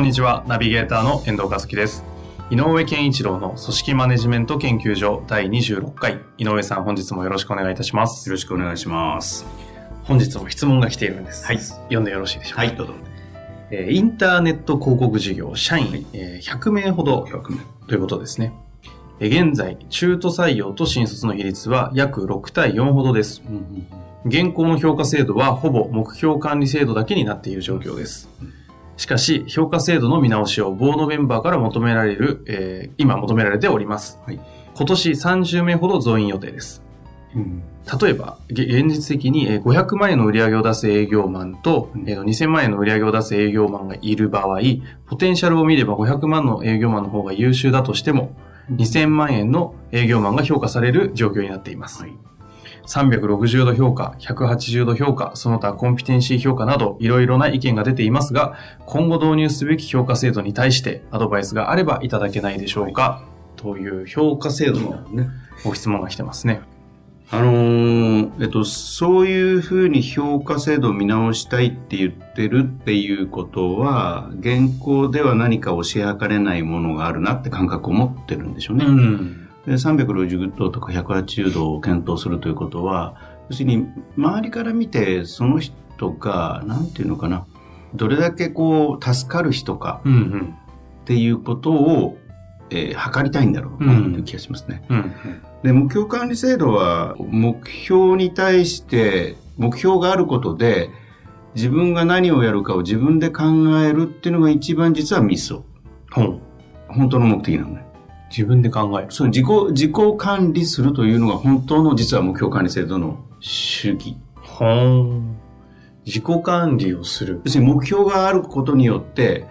こんにちは、ナビゲーターの遠藤和樹です。井上健一郎の組織マネジメント研究所第26回。井上さん、本日もよろしくお願いいたします。よろしくお願いします。本日も質問が来ているんです。はい読んでよろしいでしょうか？はい、どうぞ。えーインターネット広告事業社員、はいえー100名ほど100名。ということですね。えー現在、中途採用と新卒の比率は約6対4ほどです。現行の評価制度はほぼ目標管理制度だけになっている状況です。しかし、評価制度の見直しをボードメンバーから求められる、えー今求められております。はい今年30名ほど増員予定です。例えば、げ現実的にえー500万円の売り上げを出す営業マンと、うんえーと2000万円の売り上げを出す営業マンがいる場合、ポテンシャルを見れば500万の営業マンの方が優秀だとしても、2000万円の営業マンが評価される状況になっています。はい。360度評価、180度評価、その他コンピテンシー評価などいろいろな意見が出ていますが、今後導入すべき評価制度に対してアドバイスがあればいただけないでしょうか、という評価制度のね。ご質問が来てますね。あのーえっと、そういうふうに評価制度を見直したいって言ってるっていうことは、現行では何か推し量れないものがあるなって感覚を持ってるんでしょうね。ん。で360度とか180度を検討するということは、要するに周りから見てその人が、なんていうのかな、どれだけこう助かる人か。っていうことを、えー測りたいんだろうなという気がしますね。うんで、目標管理制度は目標に対して目標があることで自分が何をやるかを自分で考えるっていうのが一番実はミソ。ほう。本当の目的なのね。自分で考える。そう、自己、自己管理するというのが本当の実は目標管理制度の主義。ほー自己管理をする。要するに目標があることによって、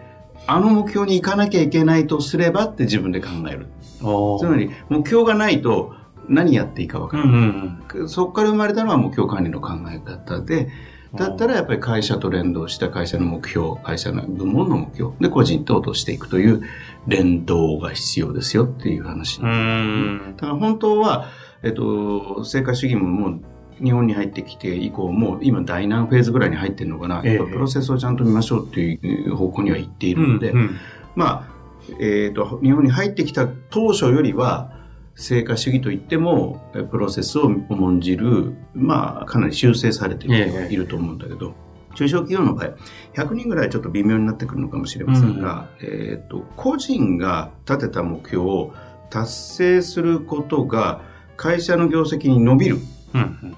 あの目標に行かなきゃいけないとすればって自分で考える。おつまり、目標がないと何やっていいか分からない。うんうんうん。そこから生まれたのは目標管理の考え方で、だったらやっぱり会社と連動した会社の目標、会社の部門の目標で個人と落としていくという連動が必要ですよっていう話。うーん。だから本当は、えっと、成果主義ももう日本に入ってきて以降、もう今第何フェーズぐらいに入ってるのかな、ええやっぱプロセスをちゃんと見ましょうっていう方向には行っているので、うんまあ、えっと、日本に入ってきた当初よりは、成果主義といっても、えプロセスを重んじる、まあ、かなり修正されている,、と思うんだけど、中小企業の場合、100人ぐらいちょっと微妙になってくるのかもしれませんが、えっと、個人が立てた目標を達成することが、会社の業績に伸びるうん。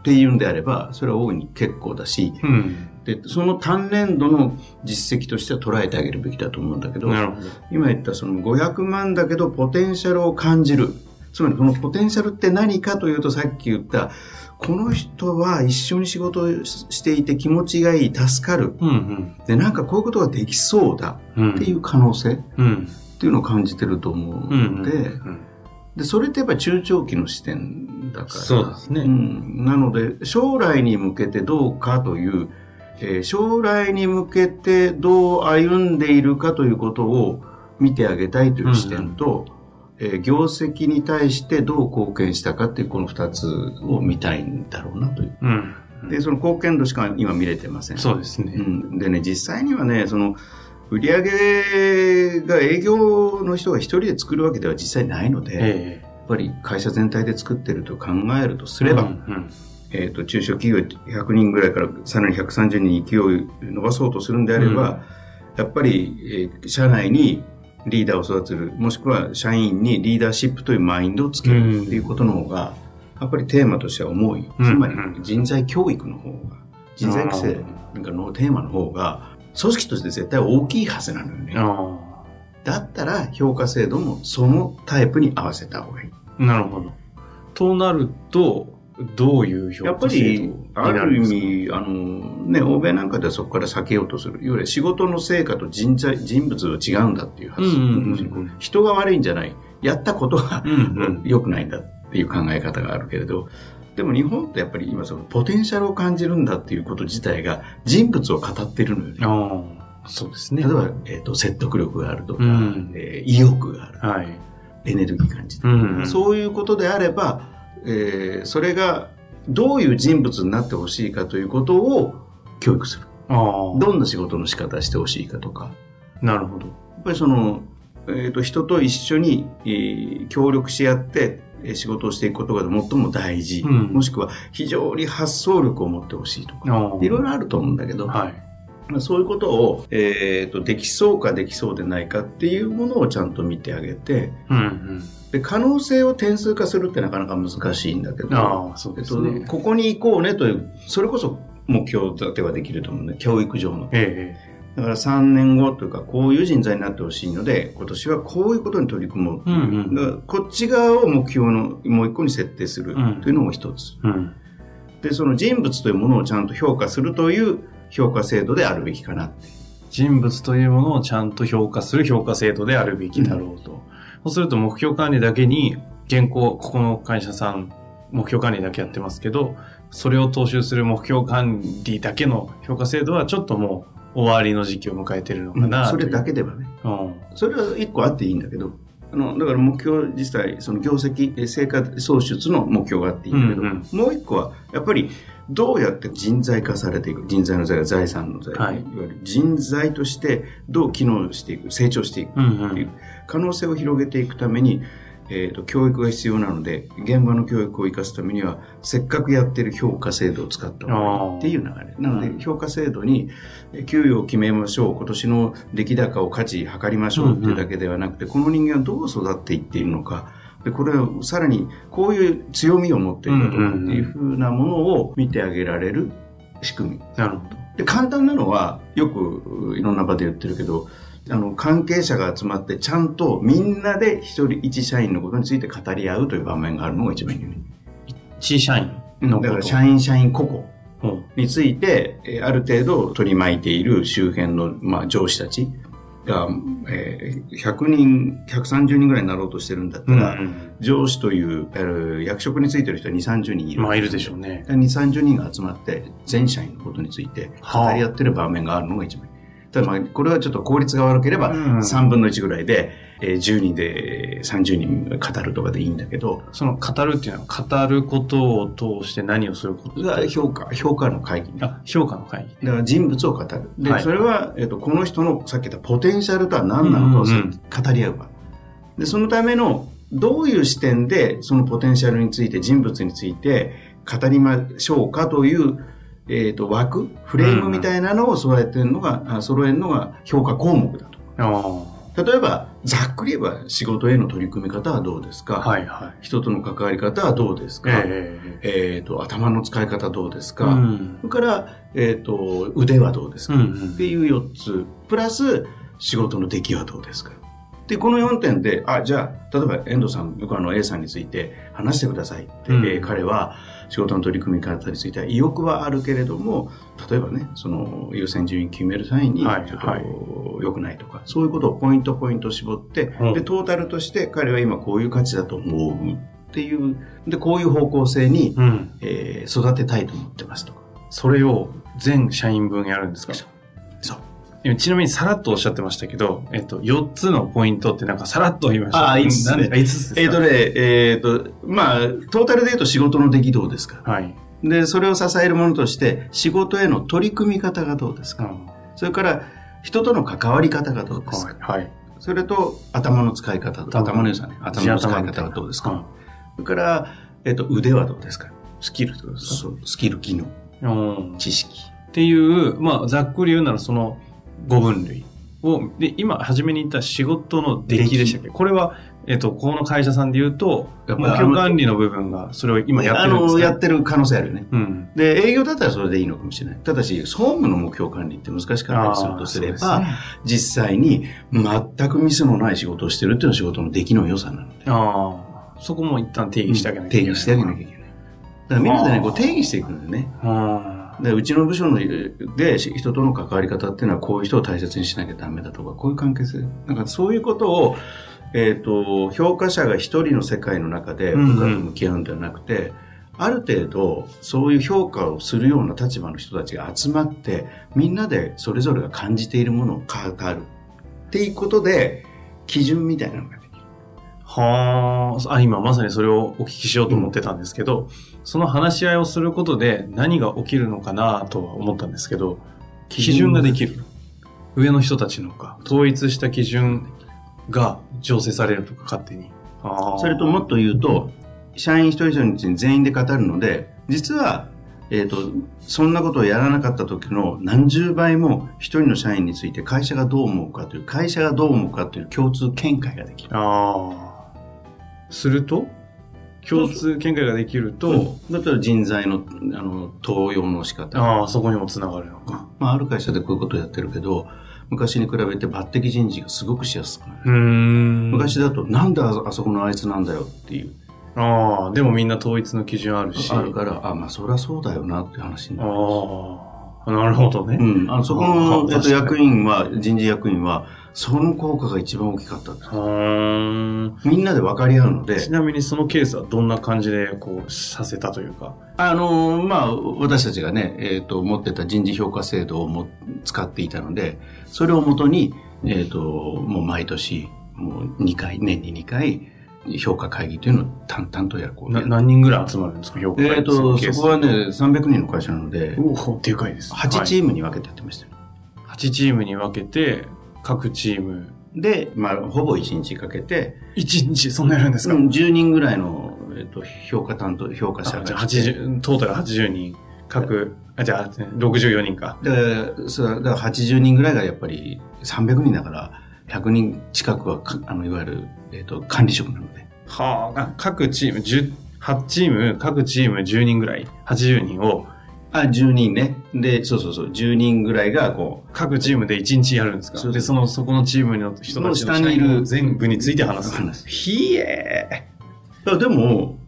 っていうんであれば、それは大いに結構だし、うん。うん。で、その単年度の実績としては捉えてあげるべきだと思うんだけど。今言ったその500万だけどポテンシャルを感じる。つまりこのポテンシャルって何かというとさっき言った、この人は一緒に仕事をししていて気持ちがいい、助かる。うんうん。で、なんかこういうことができそうだうん。っていう可能性っうん。ていうのを感じてると思ううん。ので、うんで、それってやっぱり中長期の視点だから。そうですねんなので、将来に向けてどうかという、えー将来に向けてどう歩んでいるかということを見てあげたいという視点と、えー業績に対してどう貢献したかっていうこの二つを見たいんだろうなという。うん。で、その貢献度しか今見れてません。そうですね。うん、でね、実際にはね、その、売り上げが営業の人が一人で作るわけでは実際ないので、やっえぱり会社全体で作ってると考えるとすえれば、うんえっ、と、中小企業100人ぐらいからさらに130人に勢いを伸ばそうとするんであれば、やっぱり、えー社内にリーダーを育てる、もしくは社員にリーダーシップというマインドをつけるっていうことの方が、やっぱりテーマとしては重い。うんつまり人材教育の方が、人材育成なんかのテーマの方が、組織として絶対大きいはずなのよね。あだったら評価制度もそのタイプに合わせた方がいい。あ。なるほど。となると、どういう評やっぱ価制度にり、ある意味、あの、ね、欧米なんかではそこから避けようとする。いわゆる仕事の成果と人材、人物は違うんだっていう発想。うんうん人が悪いんじゃない。やったことが良くないんだっていう考え方があるけれど、でも日本ってやっぱり今そのポテンシャルを感じるんだっていうこと自体が人物を語ってるのよね。そうですね。例えば、えっ、と、説得力があるとか、うんえー意欲がある。はい。エネルギー感じてうんそういうことであれば、えーそれがどういう人物になってほしいかということを教育する。どんな仕事の仕方してほしいかとか。なるほど。やっぱりその、えーと人と一緒に、えー協力し合ってえー仕事をしていくことが最も大事、うんもしくは非常に発想力を持ってほしいとか、いろいろあると思うんだけど、はい。まあそういうことを、えーとできそうかできそうでないかっていうものをちゃんと見てあげてうんうん。で可能性を点数化するってなかなか難しいんだけど、ああ、そうえっとですね。ここに行こうねというそれこそ目標立てはできると思うんで教育上のえだから3年後というかこういう人材になってほしいので今年はこういうことに取り組もうう、うんうんこっち側を目標のもう一個に設定するうんというのも一つ、えうん。でその人物というものをちゃんと評価するという評価制度であるべきかなって人物というものをちゃんと評価する評価制度であるべきだろうと。そうすると目標管理だけに、現行、ここの会社さん、目標管理だけやってますけど、それを踏襲する目標管理だけの評価制度はちょっともう終わりの時期を迎えてるのかなそれだけ。けではねうん。それは一個あっていいんだけどあのだから目標自体その業績え成果創出の目標があっていいんだけど、うんもう一個はやっぱりどうやって人材化されていく人材の財財産の財、はい。い、わゆる人材としてどう機能していく成長していく。っていうん可能性を広げていくために、えー、と教育が必要なので現場の教育を生かすためにはせっかくやってる評価制度を使った方がいいっていう流れ。なので、うん。評価制度にえー給与を決めましょう今年の出来高を価値測りましょうっていうだけではなくて、この人間はどう育っていっているのかでこれをさらにこういう強みを持っているかとかっていうふうなものを見てあげられる仕組みなるほど。で簡単なのはよくいろんな場で言ってるけどあの関係者が集まってちゃんとみんなで一人一社員のことについて語り合うという場面があるのが一番いいよね。小社員のこと？だから社員社員個々うんについてえーある程度取り巻いている周辺の、まあ、上司たちが、えー100人130人ぐらいになろうとしてるんだったうんら、上司というある役職についてる人は2 3 0人いる。まあいるでしょうね。2、30人が集まって全社員のことについて語り合ってる場面があるのが一番いい。ただまあこれはちょっと効率が悪ければうん3分の1ぐらいで、えー10人で30人が語るとかでいいんだけど、その語るっていうのは語ることを通して何をすること？それは評価、評価の会議ね。あ、評価の会議。だから人物を語る。で、はいそれは、えっと、この人のさっき言ったポテンシャルとは何なのかをうんうんうん語り合う場。で、そのための、どういう視点でそのポテンシャルについて、人物について語りましょうかという、えっと、枠、フレームみたいなのを揃えてるのが、あ揃えるのが評価項目だと。あ例えば、ざっくり言えば仕事への取り組み方はどうですか、あ。はいはい。人との関わり方はどうですか、ええっと、頭の使い方どうですえか、うん。それから、えっ、と、腕はどうですか、うんうっんていう4つ。プラス、仕事の出来はどうですか？で、この4点で、あ、じゃあ、例えば遠藤さん、僕あの A さんについて話してくださいって、うんえー彼は仕事の取り組み方については意欲はあるけれども、例えばね、その優先順位決める際に、はいちょっはいと良くないとか、そういうことをポイントポイント絞って、うんで、トータルとして彼は今こういう価値だと思うっていう、で、こういう方向性に、うん。えー育てたいと思ってますとか。それを全社員分やるんですか？ちなみにさらっとおっしゃってましたけど、えっと、4つのポイントってなんかさらっと言いました。あ5つねなんあ5つですか？えっ、とね、えっ、と、まあ、トータルで言うと仕事の出来どうですか？はい。で、それを支えるものとして、仕事への取り組み方がどうですか、うん。それから、人との関わり方がどうですか、はい。それと、頭の使い方、頭。の良さね。頭の使い方がどうですか、うんそれから、えっ、と、腕はどうですか？スキルってことですか？そうスキル、技能、うん。知識。っていう、まあ、ざっくり言うならその5分類を、で、今、初めに言った仕事の出来でしたっけ？これは、えっと、この会社さんで言うと、目標管理の部分が、それを今やってるんですあの、ね。やってる可能性あるよね。うん。で、営業だったらそれでいいのかもしれない。ただし、総務の目標管理って難しかったりするとすれば、ね実際に全くミスのない仕事をしてるっていうのは仕事の出来の良さなので。ああ、そこも一旦定義してあげなきゃいけない。定義してあげなきゃいけない。だからみんなでね、こう定義していくんだよね。はでうちの部署ので人との関わり方っていうのはこういう人を大切にしなきゃダメだとか、こういう関係性。なんかそういうことを、えっ、と、評価者が一人の世界の中でうんうん部下と向き合うんではなくて、ある程度そういう評価をするような立場の人たちが集まって、みんなでそれぞれが感じているものを語る。っていうことで、基準みたいなのが。はあ、あ、今まさにそれをお聞きしようと思ってたんですけど、その話し合いをすることで何が起きるのかなとは思ったんですけど、基準ができる。上の人たちのか、統一した基準が醸成されるとか勝手に。それともっと言うと、社員一人一人に全員で語るので、実は、えっ、と、そんなことをやらなかった時の何十倍も一人の社員について会社がどう思うかという、会社がどう思うかという共通見解ができる。ああ。すると共通見解ができると、だったら人材のあの登用の仕方。ああ、そこにもつながるのか。まあ、ある会社でこういうことをやってるけど、昔に比べて抜擢人事がすごくしやすくなる。昔だと、なんでああそこのあいつなんだよっていう。ああ、でもみんな統一の基準あるし。あるから、あ、まあ、そりゃそうだよなって話になる。ああ、なるほどね。うん、あのそこあの、役員は、人事役員は、その効果が一番大きかった。みんなで分かり合うのでち、なみにそのケースはどんな感じでこうさせたというか？あのーまあ、私たちがね、えっ、と、持ってた人事評価制度をも使っていたので、それをもとに、えっ、と、もう毎年、もう2回、年に2回、評価会議というのを淡々とやる。な何人ぐらい集まるんですか？評価会えっ、と、そこはね、300人の会社なので、おお、でかいです。8チームに分けてやってましたよ。8チームに分けて、各チーム、で、まあ、ほぼ1日かけて、1日そんなやるんですか、うん10人ぐらいの、えっと評価担当、評価者が。あじゃあ来て80、トータル80人、各、あ、じゃあ64人か。だから、そうだから80人ぐらいがやっぱり300人だから、100人近くはか、あの、いわゆる、えっ、と、管理職なので。はあ、各チーム、10、8チーム、各チーム10人ぐらい、80人を、あ、10人ね。で、そうそうそう、10人ぐらいが、こ各チームで1日やるんですかそで、その、そこのチームの人たちのの下にいる全部について話す。話すひえう。いやでも、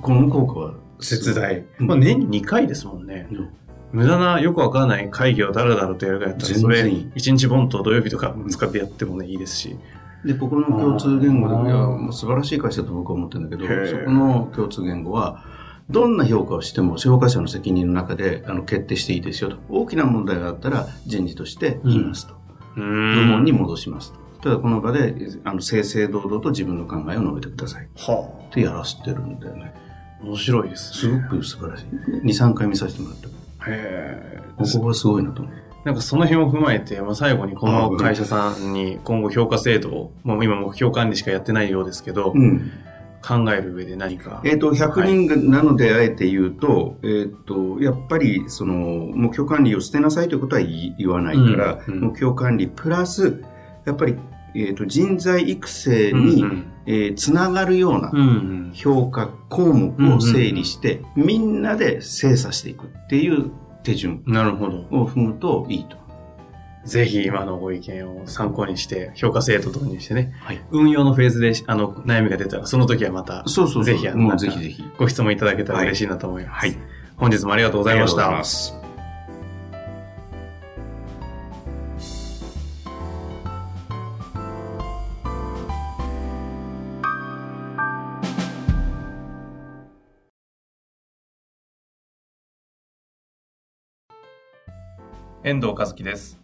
この効果は、絶大。うんまあ、年に2回ですもんね。うん無駄な、よくわからない会議をだらだらとやるかやったら、それ、いい1日ボンと土曜日とか使ってやってもね、いいですし。で、ここの共通言語で、いや、素晴らしい会社だと僕は思ってるんだけどそこの共通言語は、どんな評価をしても、評価者の責任の中であの決定していいですよと。大きな問題があったら、人事として言いますと。部部門に戻しますと。ただこの場で、あの、正々堂々と自分の考えを述べてください。はってやらせてるんだよね。あ、面白いですすね。ごく素晴らしい。2、3回見させてもらった。へえ。ここがすごいなと思う。なんかその辺を踏まえて、まあ、最後にこの会社さんに今後評価制度を、もう今目標管理しかやってないようですけど、うん。考える上で何か。えっ、と、100人がなのであえて言うと、えっ、と、やっぱり、その、目標管理を捨てなさいということは言言わないから、うんうん目標管理プラス、やっぱり、えっ、と、人材育成うんに、うんえーつながるようなうんうん。評価項目を整理して、みんなで精査していくっていう手順なるほど。を踏むといいと。ぜひ今のご意見を参考にして、評価制度導入してね、はい運用のフェーズであの悩みが出たら、その時はまたそうそうそう。ぜひあのぜひぜひ。ご質問いただけたら嬉しいなと思います。はい本日もありがとうございました。ありがとうございます。遠藤和樹です